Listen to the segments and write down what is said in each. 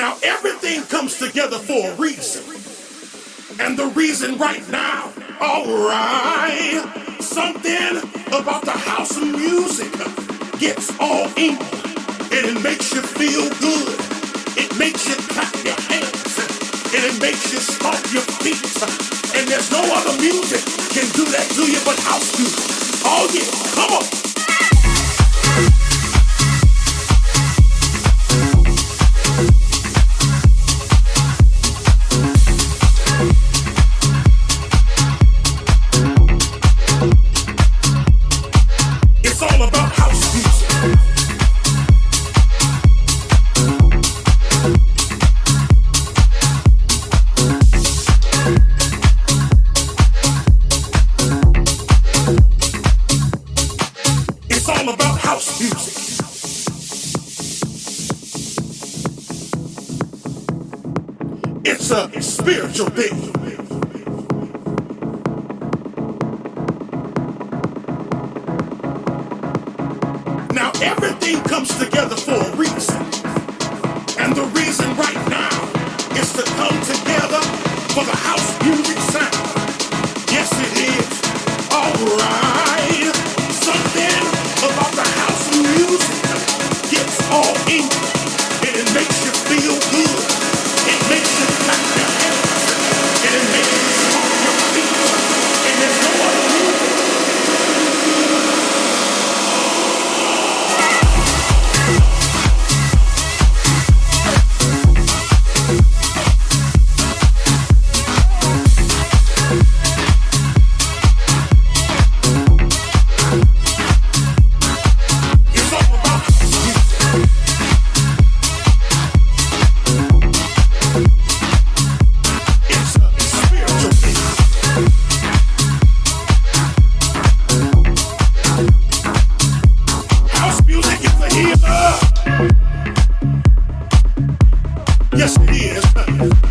Now, everything comes together for a reason. And the reason right now, alright, something about the house of music gets all in. And it makes you feel good. It makes you clap your hands. And it makes you stomp your feet. And there's no other music can do that to you but house music. Oh yeah, come on. you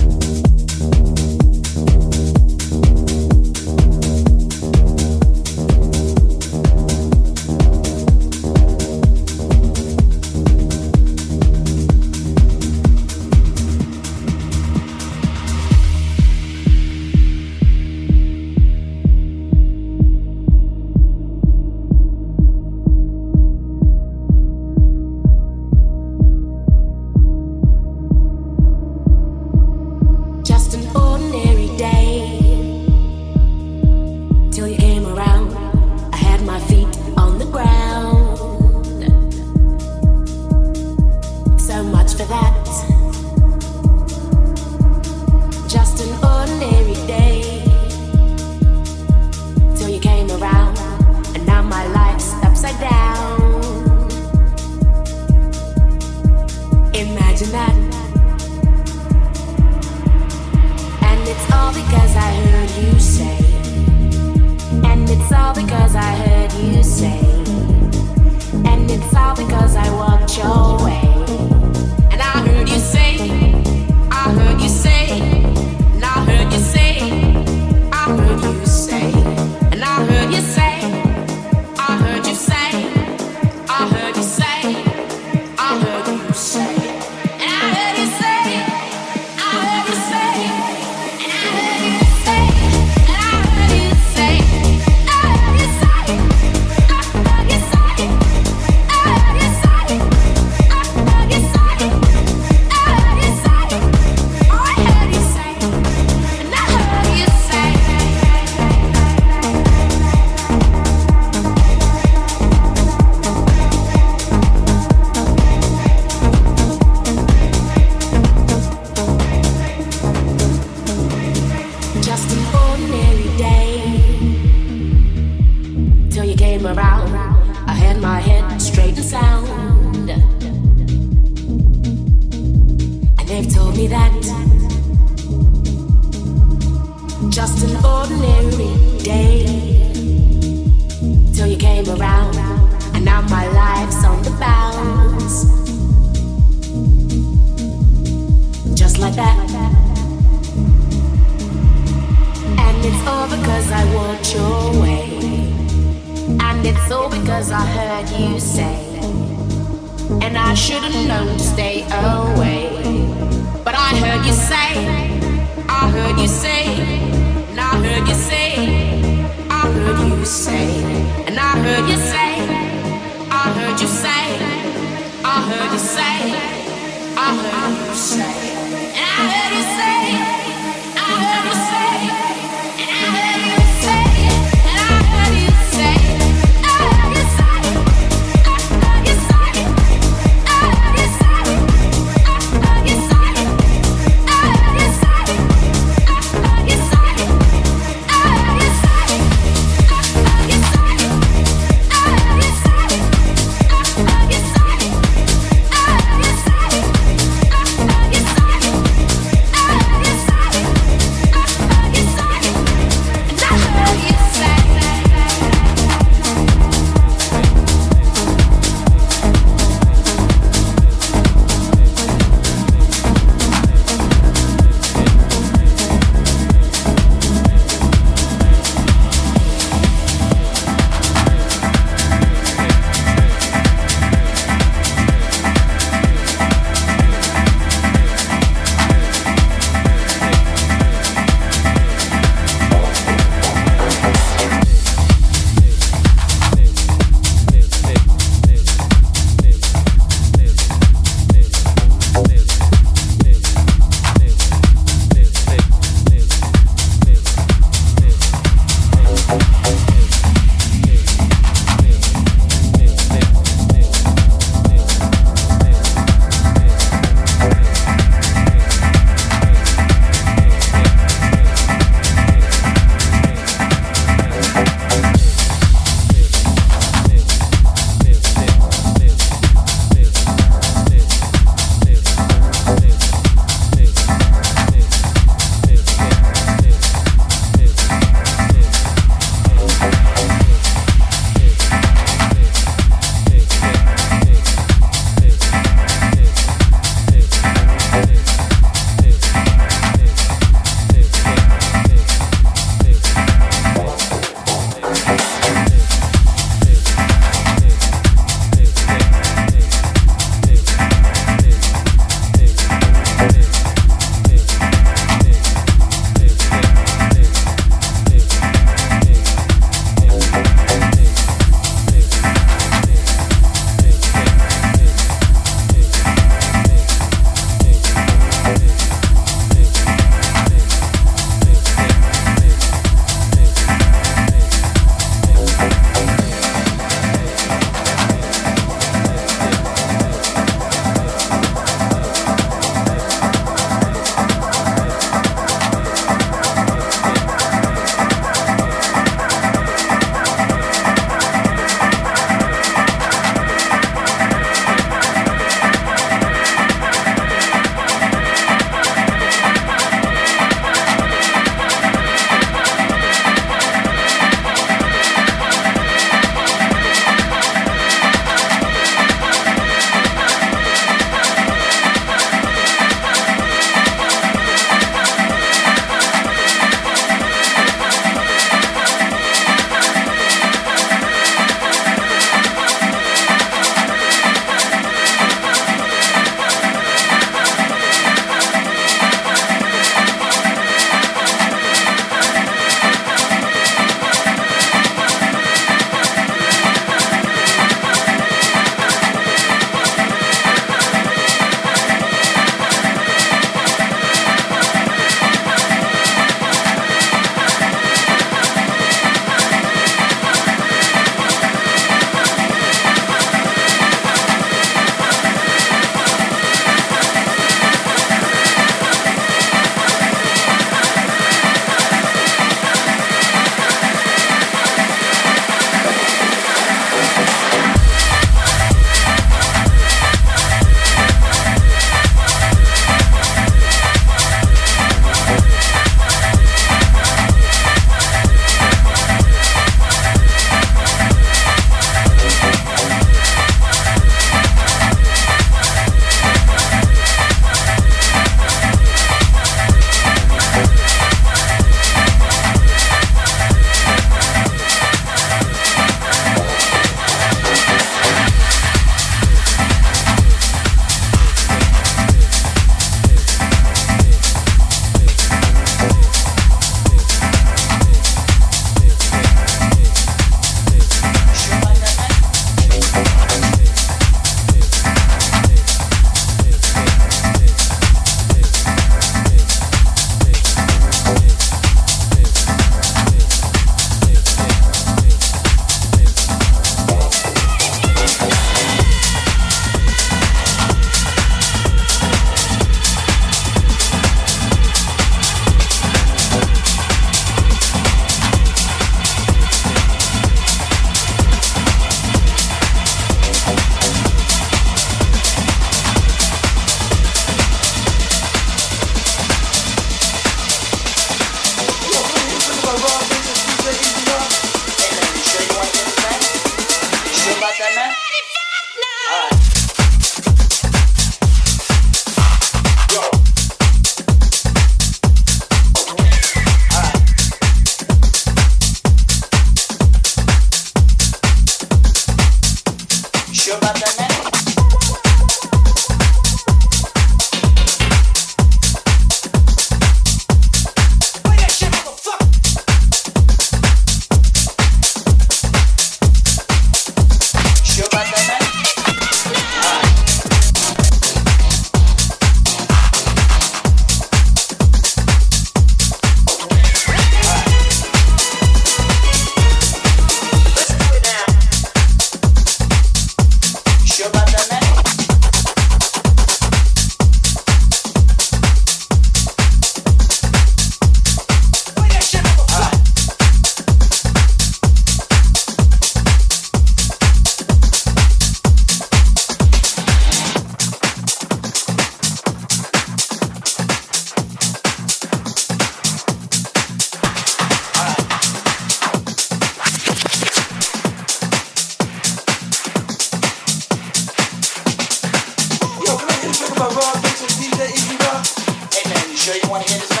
sure you wanna hear this?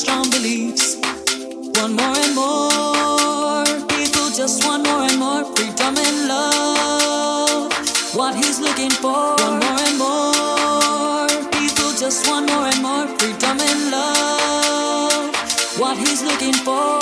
strong beliefs. One more and more people just want more and more freedom and love. What he's looking for. One more and more people just want more and more freedom and love. What he's looking for.